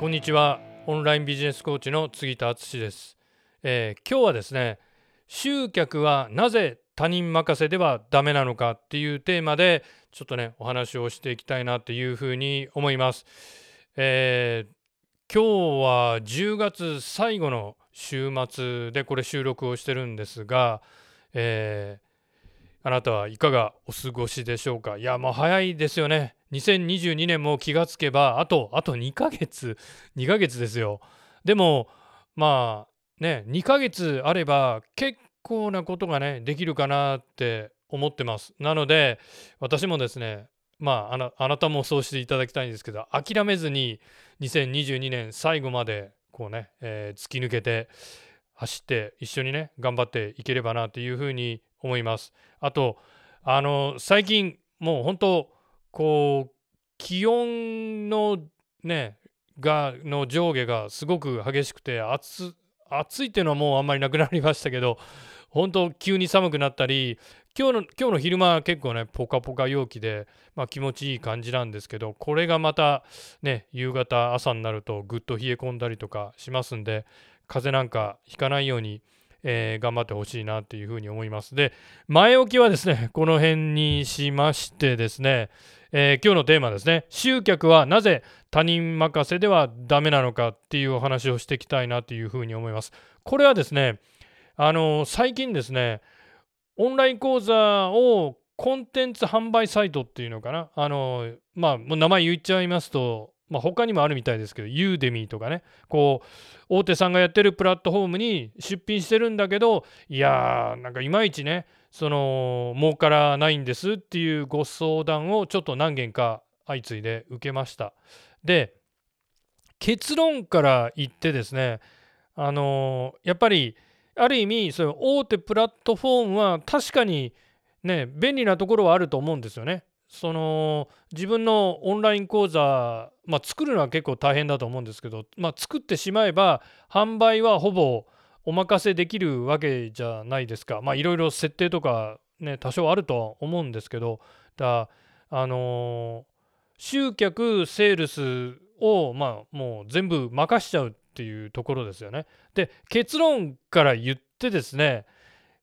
こんにちは。オンラインビジネスコーチの杉田敦です、えー、今日はですね集客はなぜ他人任せではダメなのかっていうテーマでちょっとねお話をしていきたいなっていうふうに思います、えー、今日は10月最後の週末でこれ収録をしてるんですが、えーあなたはいかがお過ごしでしょうか？いやもう早いですよね。2022年も気がつけばあとあと2ヶ月2ヶ月ですよでもまあね2ヶ月あれば結構なことがねできるかなって思ってますなので私もですねまああなたもそうしていただきたいんですけど諦めずに2022年最後までこうね、えー、突き抜けて走って一緒にね頑張っていければなというふうに思います。あとあの最近もう本当こう気温のねがの上下がすごく激しくて暑暑いっていうのはもうあんまりなくなりましたけど本当急に寒くなったり今日の今日の昼間は結構ねポカポカ陽気で、まあ、気持ちいい感じなんですけどこれがまたね夕方朝になるとぐっと冷え込んだりとかしますんで風邪なんかひかないようにえー、頑張ってほしいなっていうふうに思います。で、前置きはですね、この辺にしましてですね、えー、今日のテーマですね、集客はなぜ他人任せではダメなのかっていうお話をしていきたいなというふうに思います。これはですね、あのー、最近ですね、オンライン講座をコンテンツ販売サイトっていうのかな、あのー、まあ、もう名前言っちゃいますと、まあ、他にもあるみたいですけど、ユーデミーとかね、こう、大手さんがやってるプラットフォームに出品してるんだけど、いやー、なんかいまいちね、その、儲からないんですっていうご相談をちょっと何件か相次いで受けました。で、結論から言ってですね、あのー、やっぱり、ある意味、そういう大手プラットフォームは確かにね、便利なところはあると思うんですよね。その自分のオンライン講座、まあ、作るのは結構大変だと思うんですけど、まあ、作ってしまえば販売はほぼお任せできるわけじゃないですか。まあいろいろ設定とかね多少あるとは思うんですけどだあのー、集客セールスをまあもう全部任しちゃうっていうところですよね。で結論から言ってですね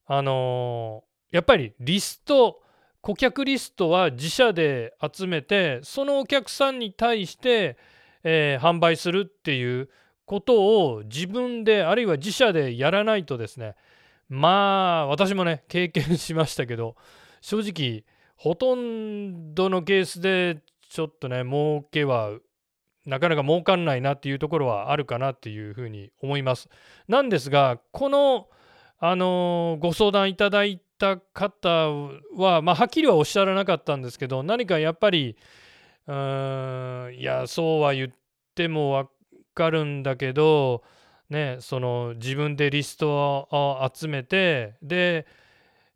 あのー、やっぱりリスト顧客リストは自社で集めてそのお客さんに対して、えー、販売するっていうことを自分であるいは自社でやらないとですねまあ私もね経験しましたけど正直ほとんどのケースでちょっとね儲けはなかなか儲かんないなっていうところはあるかなっていうふうに思います。なんですがこのあのご相談いただいた方は、まあ、はっきりはおっしゃらなかったんですけど何かやっぱりうーんいやそうは言っても分かるんだけどねその自分でリストを集めてで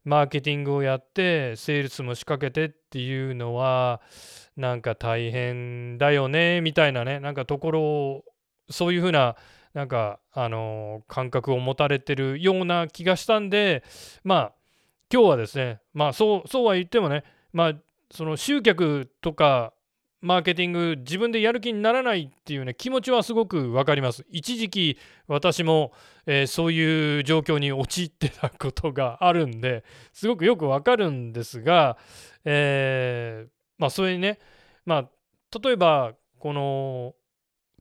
マーケティングをやってセールスも仕掛けてっていうのはなんか大変だよねみたいなねなんかところをそういうふうななんかあの感覚を持たれてるような気がしたんでまあ今日はですねまあそうそうは言ってもねまあその集客とかマーケティング自分でやる気にならないっていうね気持ちはすごく分かります。一時期私も、えー、そういう状況に陥ってたことがあるんですごくよく分かるんですが、えー、まあそれにねまあ例えばこの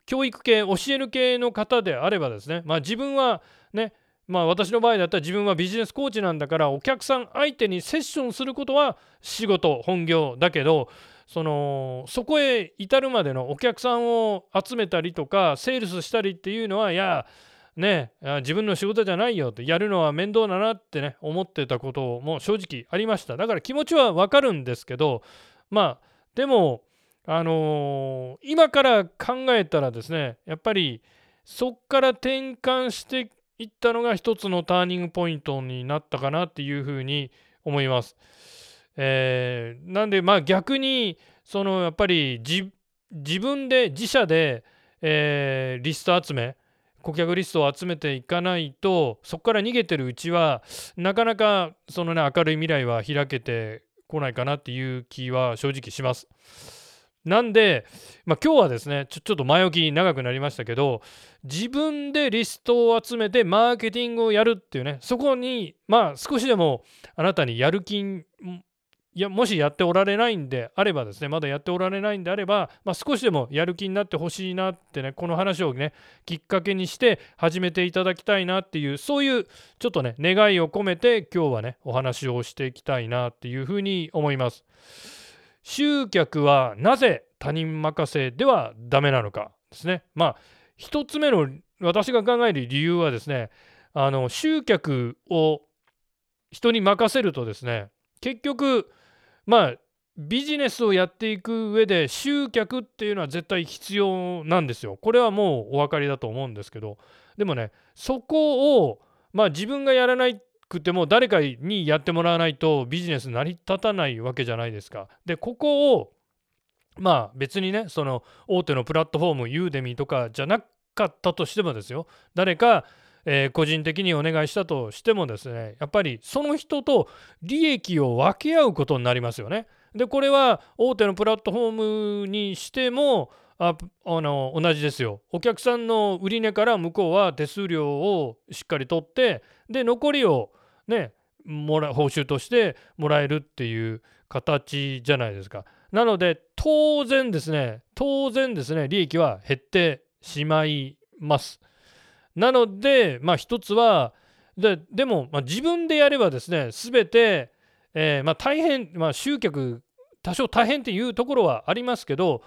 教育系教える系の方であればですねまあ自分はねまあ私の場合だったら自分はビジネスコーチなんだからお客さん相手にセッションすることは仕事本業だけどそのそこへ至るまでのお客さんを集めたりとかセールスしたりっていうのはいやね自分の仕事じゃないよってやるのは面倒だなってね思ってたことも正直ありました。だから気持ちはわかるんですけどまあでもあの、今から考えたらですねやっぱりそっから転換していったのが一つのターニングポイントになったかなっていうふうに思います。えー、なんでまあ逆にそのやっぱり自分で自社で、えー、リスト集め顧客リストを集めていかないとそこから逃げてるうちはなかなかそのね明るい未来は開けてこないかなっていう気は正直します。なんで、まあ、今日はですねちょちょっと前置き長くなりましたけど自分でリストを集めてマーケティングをやるっていうねそこにまあ少しでもあなたにやる気いやもしやっておられないんであればですねまだやっておられないんであれば、まあ、少しでもやる気になってほしいなってねこの話をねきっかけにして始めていただきたいなっていうそういうちょっとね願いを込めて今日はねお話をしていきたいなっていうふうに思います。集客はなぜ他人任せではダメなのかですね。まあ一つ目の私が考える理由はですねあの集客を人に任せるとですね結局まあビジネスをやっていく上で集客っていうのは絶対必要なんですよ。これはもうお分かりだと思うんですけどでもねそこをまあ自分がやらないっくても誰かにやってもらわないとビジネス成り立たないわけじゃないですか。でここをまあ別にねその大手のプラットフォームユーデミとかじゃなかったとしてもですよ誰かえー、個人的にお願いしたとしてもですねやっぱりその人と利益を分け合うことになりますよね。でこれは大手のプラットフォームにしてもああの同じですよ。お客さんの売値から向こうは手数料をしっかり取ってで残りをねもら報酬としてもらえるっていう形じゃないですか。なので当然ですね当然ですね利益は減ってしまいます。なので、まあ、一つはででも、まあ、自分でやればですね全て、えー、まあ、大変、まあ、集客多少大変っていうところはありますけど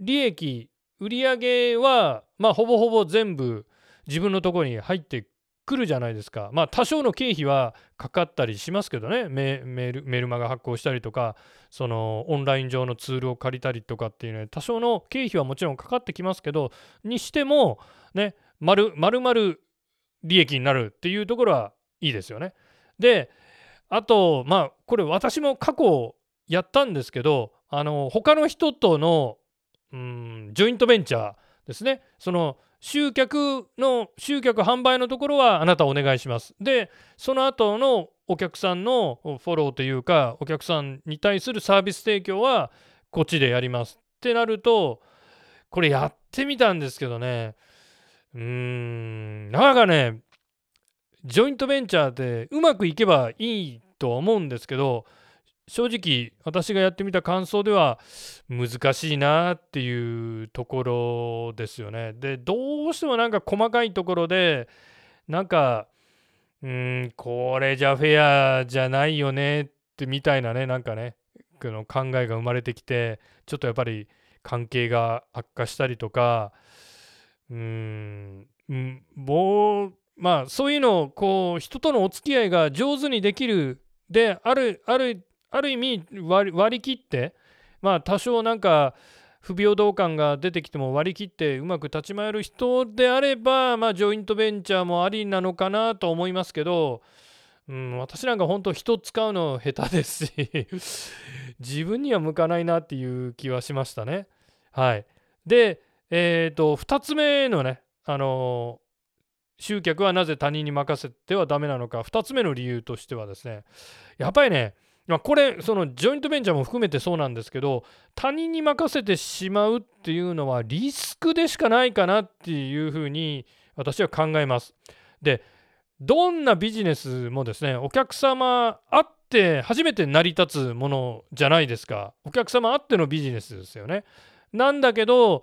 利益売上は、まあ、ほぼほぼ全部自分のところに入ってくるじゃないですか。まあ多少の経費はかかったりしますけどねメールメルマガ発行したりとかそのオンライン上のツールを借りたりとかっていうね多少の経費はもちろんかかってきますけどにしてもね丸々利益になるっていうところはいいですよね。であとまあこれ私も過去やったんですけどあの他の人とのうんジョイントベンチャーですねその集客の集客販売のところはあなたお願いします。でその後のお客さんのフォローというかお客さんに対するサービス提供はこっちでやりますってなるとこれやってみたんですけどねうーん、なかなかね、ジョイントベンチャーでうまくいけばいいとは思うんですけど、正直私がやってみた感想では難しいなっていうところですよね。で、どうしてもなんか細かいところで、なんか、うん、これじゃフェアじゃないよねってみたいなね、なんかね、の考えが生まれてきて、ちょっとやっぱり関係が悪化したりとか、うーん、もう、まあ、そういうのを、こう、人とのお付き合いが上手にできる、で、ある、ある、ある意味割、り切って、まあ、多少なんか、不平等感が出てきても割り切ってうまく立ち回る人であれば、まあ、ジョイントベンチャーもありなのかなと思いますけど、うん、私なんか本当人使うの下手ですし 自分には向かないなっていう気はしましたね。はい。で、えっ、ー、と、2つ目のね、あのー、集客はなぜ他人に任せてはダメなのか、2つ目の理由としてはですね、やっぱりね、ま、これ、そのジョイントベンチャーも含めてそうなんですけど、他人に任せてしまうっていうのはリスクでしかないかなっていうふうに私は考えます。で、どんなビジネスもですね、お客様あって初めて成り立つものじゃないですか。お客様あってのビジネスですよね。なんだけど、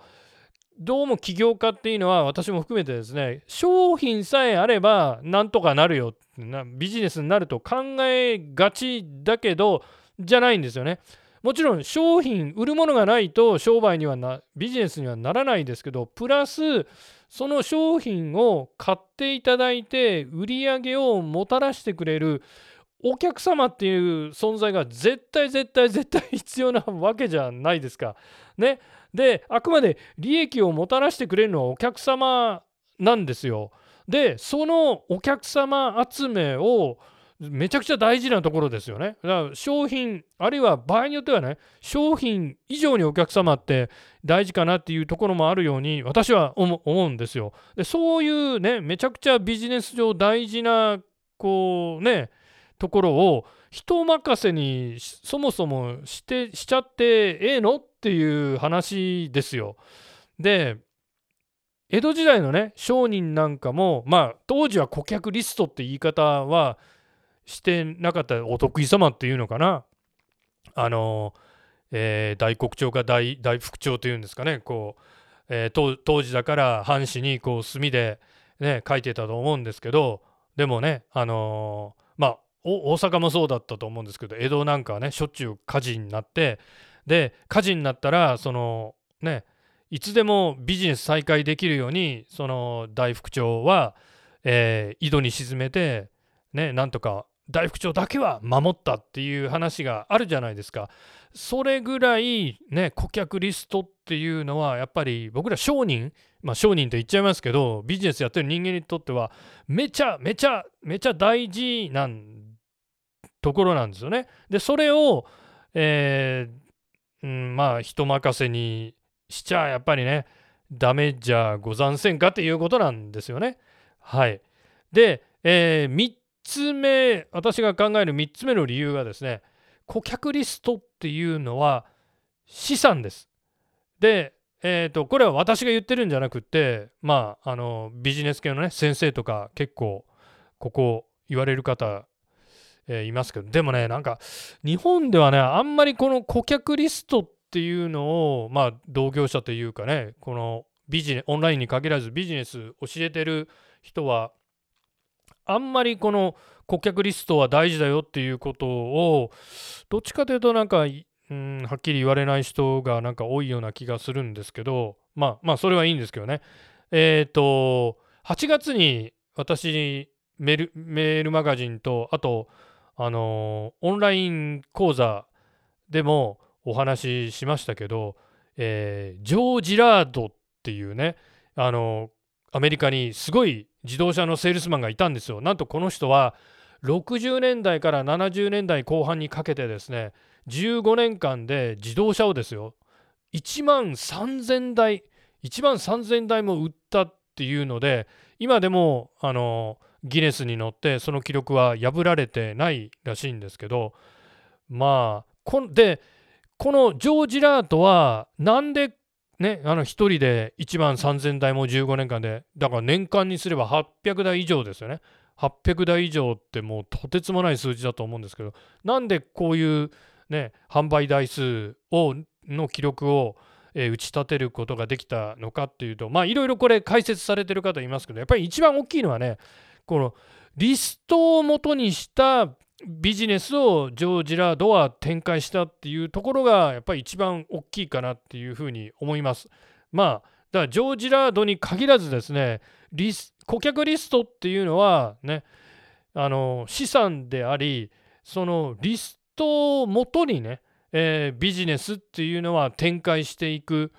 どうも起業家っていうのは私も含めてですね商品さえあればなんとかなるよなビジネスになると考えがちだけどじゃないんですよね。もちろん商品売るものがないと商売にはなビジネスにはならないですけどプラスその商品を買っていただいて売り上げをもたらしてくれるお客様っていう存在が絶対絶対絶対必要なわけじゃないですか。ね。であくまで利益をもたらしてくれるのはお客様なんですよ。でそのお客様集めをめちゃくちゃ大事なところですよね。だから商品あるいは場合によってはね商品以上にお客様って大事かなっていうところもあるように私は思うんですよ。でそういうねめちゃくちゃビジネス上大事なこうねところを人任せにそもそもしてしちゃってええの？っていう話ですよ。で江戸時代のね商人なんかもまあ当時は顧客リストって言い方はしてなかったお得意様っていうのかな。あの、えー、大黒長か大大副長というんですかね。こう、えー、当時だから藩士にこう墨で、ね、書いてたと思うんですけどでもねあのー、まあ大阪もそうだったと思うんですけど江戸なんかはねしょっちゅう火事になってで火事になったらそのねいつでもビジネス再開できるようにその大副長は、えー、井戸に沈めてねなんとか大副長だけは守ったっていう話があるじゃないですか。それぐらいね顧客リストっていうのはやっぱり僕ら商人まあ商人と言っちゃいますけどビジネスやってる人間にとってはめちゃめちゃめちゃ大事なんところなんですよね。でそれを、えー、うん、まあ人任せにしちゃやっぱりねダメじゃござんせんかっていうことなんですよね。はい。で、えー、3つ目私が考える3つ目の理由がですね顧客リストっていうのは資産です。で、えーと、これは私が言ってるんじゃなくてまああのビジネス系のね先生とか結構ここ言われる方、えー、いますけどでもねなんか日本ではねあんまりこの顧客リストっていうのを、まあ、同業者というかねこのビジネオンラインに限らずビジネス教えてる人はあんまりこの顧客リストは大事だよっていうことをどっちかというとなんか、うん、はっきり言われない人がなんか多いような気がするんですけどまあまあそれはいいんですけどね。えっ、ー、と8月に私メールマガジンとあとあの、オンライン講座でもお話ししましたけど、えー、ジョー・ジラードっていうねあのアメリカにすごい自動車のセールスマンがいたんですよ。なんとこの人は60年代から70年代後半にかけてですね15年間で自動車をですよ1万3000台1万3000台も売ったっていうので今でもあのギネスに乗ってその記録は破られてないらしいんですけどまあこでこのジョージ・ラートはなんでねあの1人で1万3000台も15年間でだから年間にすれば800台以上ですよね。800台以上ってもうとてつもない数字だと思うんですけどなんでこういうね販売台数をの記録を、打ち立てることができたのかっていうとまあいろいろこれ解説されてる方いますけどやっぱり一番大きいのはねこのリストを元にしたビジネスをジョー・ジラードは展開したっていうところがやっぱり一番大きいかなっていうふうに思います。まあだからジョー・ジラードに限らずですねリス顧客リストっていうのはねあの資産でありそのリストをもとにね、えー、ビジネスっていうのは展開していく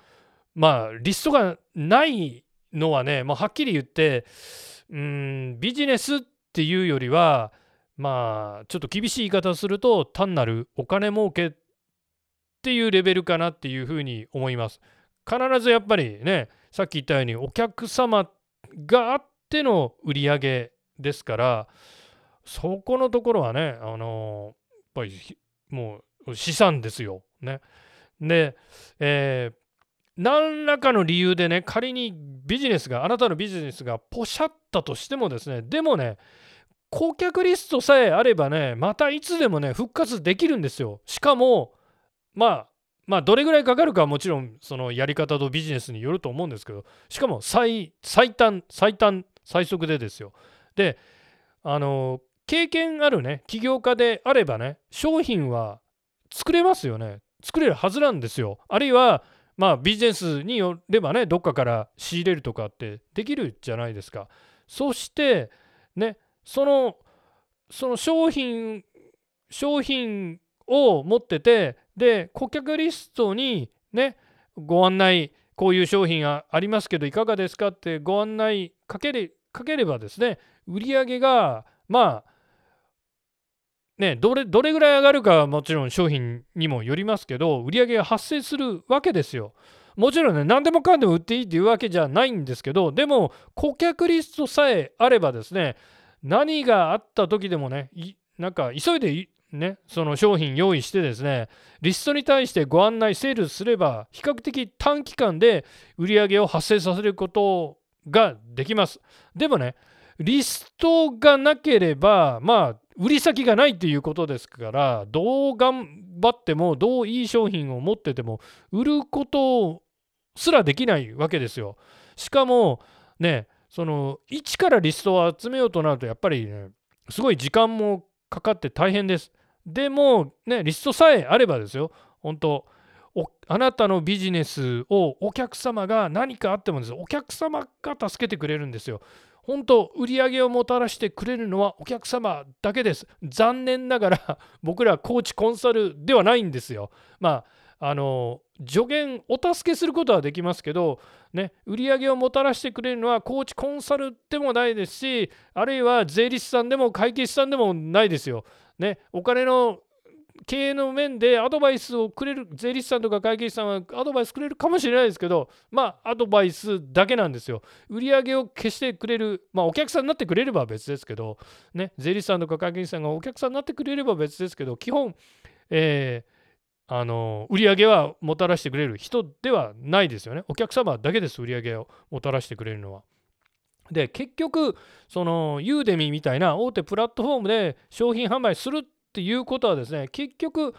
まあリストがないのはねもうはっきり言ってうんビジネスっていうよりはまあちょっと厳しい言い方をすると単なるお金儲けっていうレベルかなっていうふうに思います。必ずやっぱりねさっき言ったようにお客様があっての売り上げですからそこのところはねあのやっぱりもう資産ですよ。ね、で、えー、何らかの理由でね仮にビジネスがあなたのビジネスがポシャったとしてもですねでもね顧客リストさえあればねまたいつでもね復活できるんですよ。しかもまあまあどれぐらいかかるかはもちろんそのやり方とビジネスによると思うんですけどしかも最短最短最速でですよ。であの経験あるね起業家であればね商品は作れますよね。作れるはずなんですよ。あるいはまあビジネスによればねどっかから仕入れるとかってできるじゃないですか。そしてねそのその商品商品を持っててで顧客リストにねご案内こういう商品がありますけどいかがですかってご案内かけれかければですね売り上げがまあねどれどれぐらい上がるかはもちろん商品にもよりますけど売り上げが発生するわけですよ。もちろんね何でもかんでも売っていいっていうわけじゃないんですけどでも顧客リストさえあればですね何があった時でもねなんか急いでね、その商品用意してですね、リストに対してご案内、セールすれば、比較的短期間で売り上げを発生させることができます。でもね、リストがなければ、まあ、売り先がないっていうことですから、どう頑張っても、どういい商品を持ってても、売ることすらできないわけですよ。しかも、ね、その、一からリストを集めようとなると、やっぱりね、すごい時間もかかって大変です。でも、ね、リストさえあればですよ、本当あなたのビジネスをお客様が何かあってもですお客様が助けてくれるんですよ。本当売り上げをもたらしてくれるのはお客様だけです。残念ながら 僕らコーチコンサルではないんですよ。まああの助言お助けすることはできますけど、ね、売り上げをもたらしてくれるのはコーチコンサルでもないですしあるいは税理士さんでも会計士さんでもないですよ。ね、お金の経営の面でアドバイスをくれる税理士さんとか会計士さんはアドバイスくれるかもしれないですけどまあアドバイスだけなんですよ売り上げを消してくれるまあお客さんになってくれれば別ですけどね税理士さんとか会計士さんがお客さんになってくれれば別ですけど基本えあの売り上げはもたらしてくれる人ではないですよね。お客様だけです、売り上げをもたらしてくれるのは。で、結局、そのユーデミみたいな大手プラットフォームで商品販売するていうことはですね結局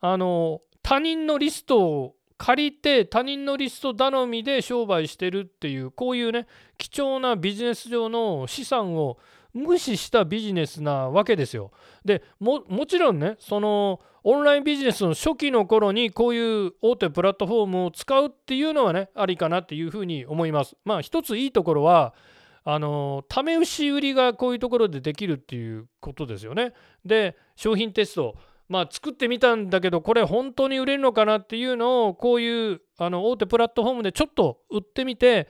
あの他人のリストを借りて他人のリスト頼みで商売してるっていうこういうね貴重なビジネス上の資産を無視したビジネスなわけですよ。でもちろんねそのオンラインビジネスの初期の頃にこういう大手プラットフォームを使うっていうのはねありかなっていうふうに思います。まあ一ついいところはあの試し売りがこういうところでできるっていうことですよね。で商品テストまあ作ってみたんだけどこれ本当に売れるのかなっていうのをこういうあの大手プラットフォームでちょっと売ってみて、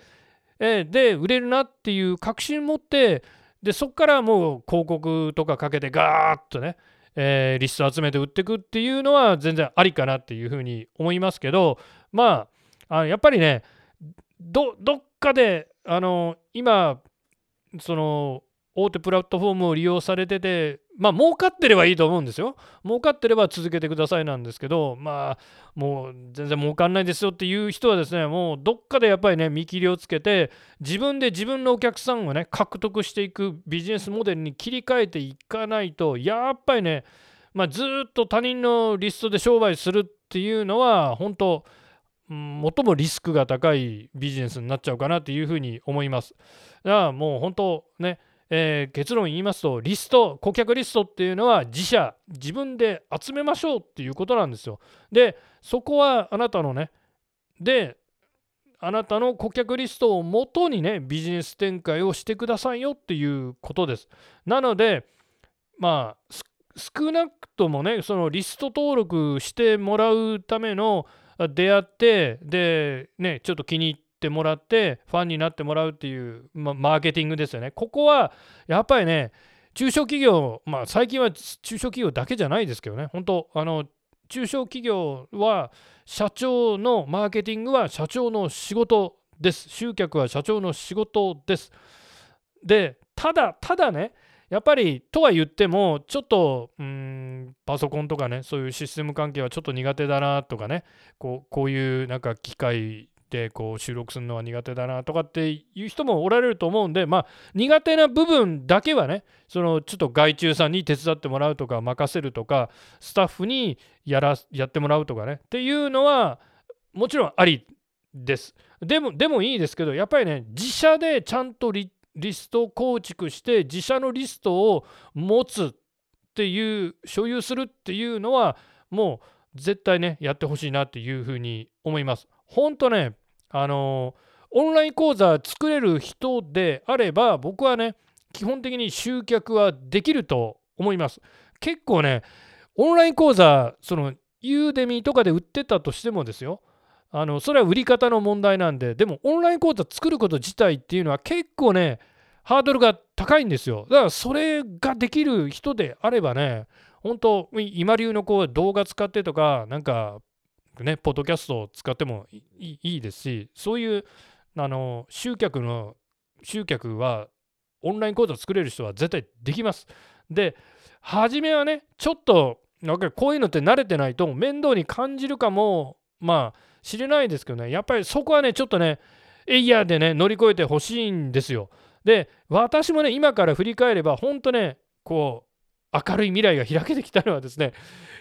えで売れるなっていう確信持ってでそこからもう広告とかかけてガーッとね、え、リスト集めて売っていくっていうのは全然ありかなっていうふうに思いますけどまああやっぱりねどどっかであの今その大手プラットフォームを利用されててまあ儲かってればいいと思うんですよ。儲かってれば続けてくださいなんですけどまあもう全然儲かんないですよっていう人はですねもうどっかでやっぱりね見切りをつけて自分で自分のお客さんをね獲得していくビジネスモデルに切り替えていかないとやっぱりねまあ、ずっと他人のリストで商売するっていうのは本当最もリスクが高いビジネスになっちゃうかなというふうに思います。だからもう本当ね、えー、結論言いますとリスト顧客リストっていうのは自社自分で集めましょうっていうことなんですよ。でそこはあなたのねであなたの顧客リストをもとにねビジネス展開をしてくださいよっていうことです。なのでまあ少なくともねそのリスト登録してもらうための出会ってでねちょっと気に入ってもらってファンになってもらうっていう、ま、マーケティングですよね。ここはやっぱりね中小企業まあ最近は中小企業だけじゃないですけどね。本当あの中小企業は社長のマーケティングは社長の仕事です。集客は社長の仕事です。でただただねやっぱりとは言ってもちょっとうんパソコンとかねそういうシステム関係はちょっと苦手だなとかねこうこういうなんか機械でこう収録するのは苦手だなとかっていう人もおられると思うんでまあ苦手な部分だけはねそのちょっと外注さんに手伝ってもらうとか任せるとかスタッフにやらやってもらうとかねっていうのはもちろんありです。でもでもいいですけどやっぱりね自社でちゃんと立リスト構築して自社のリストを持つっていう所有するっていうのはもう絶対ねやってほしいなっていうふうに思います。本当ねあのオンライン講座作れる人であれば僕はね基本的に集客はできると思います。結構ねオンライン講座そのユーデミーとかで売ってたとしてもですよあのそれは売り方の問題なんででもオンライン講座作ること自体っていうのは結構ねハードルが高いんですよ。だからそれができる人であればね本当今流のこう動画使ってとかなんかねポッドキャストを使ってもいいですしそういうあの集客の集客はオンライン講座作れる人は絶対できます。で初めはねちょっとなんかこういうのって慣れてないと面倒に感じるかもまあ知れないですけどねやっぱりそこはねちょっとねエイヤーでね乗り越えてほしいんですよ。で私もね今から振り返れば本当ねこう明るい未来が開けてきたのはですね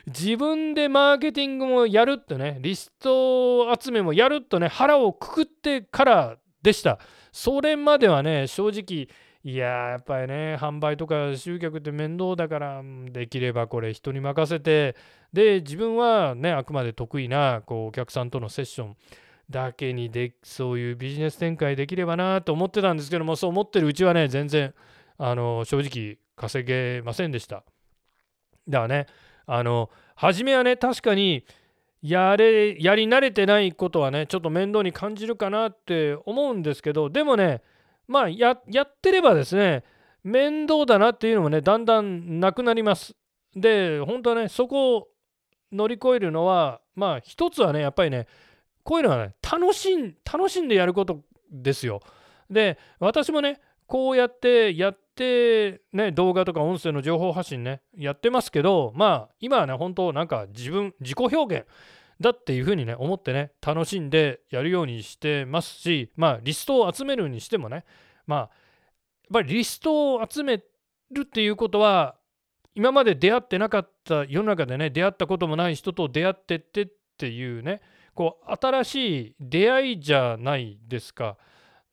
自分でマーケティングもやるとねリスト集めもやるとね腹をくくってからでしたそれまではね正直いややっぱりね販売とか集客って面倒だからできればこれ人に任せてで自分はねあくまで得意なこうお客さんとのセッションだけにでそういうビジネス展開できればなと思ってたんですけどもそう思ってるうちはね全然あの正直稼げませんでした。だからねあの初めはね確かにやれやり慣れてないことはねちょっと面倒に感じるかなって思うんですけどでもねまあやってればですね面倒だなっていうのもねだんだんなくなります。で本当はねそこを乗り越えるのはまあ一つはねやっぱりねこういうのはね楽しん楽しんでやることですよ。で私もねこうやってやってね動画とか音声の情報発信ねやってますけどまあ今はね本当なんか自分自己表現。だっていうふうにね思ってね楽しんでやるようにしてますしまあリストを集めるにしてもねまあやっぱりリストを集めるっていうことは今まで出会ってなかった世の中でね出会ったこともない人と出会ってってっていうねこう新しい出会いじゃないですか。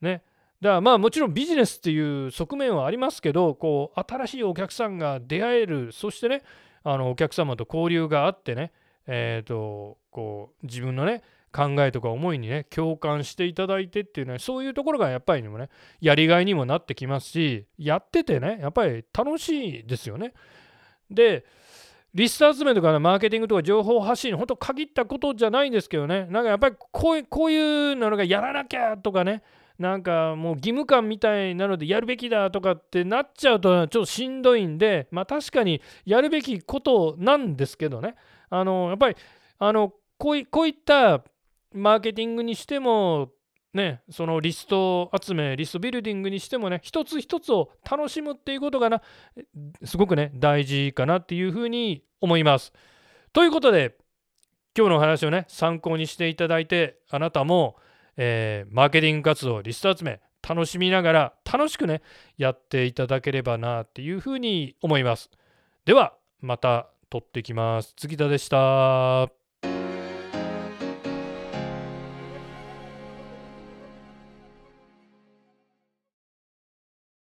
ね。だからまあもちろんビジネスっていう側面はありますけどこう新しいお客さんが出会えるそしてねあのお客様と交流があってねえっ、ー、とこう自分のね考えとか思いにね共感していただいてっていうねそういうところがやっぱりにもねやりがいにもなってきますしやっててねやっぱり楽しいですよね。でリスト集めとか、ね、マーケティングとか情報発信本当限ったことじゃないんですけどねなんかやっぱりこういうこういうのがやらなきゃとかねなんかもう義務感みたいなのでやるべきだとかってなっちゃうとちょっとしんどいんでまあ確かにやるべきことなんですけどねあのやっぱりあのこういこういったマーケティングにしてもね、そのリスト集め、リストビルディングにしてもね、一つ一つを楽しむっていうことがな、すごくね、大事かなっていうふうに思います。ということで、今日のお話をね、参考にしていただいて、あなたも、えー、マーケティング活動、リスト集め、楽しみながら楽しくね、やっていただければなっていうふうに思います。では、また撮ってきます。杉田でした。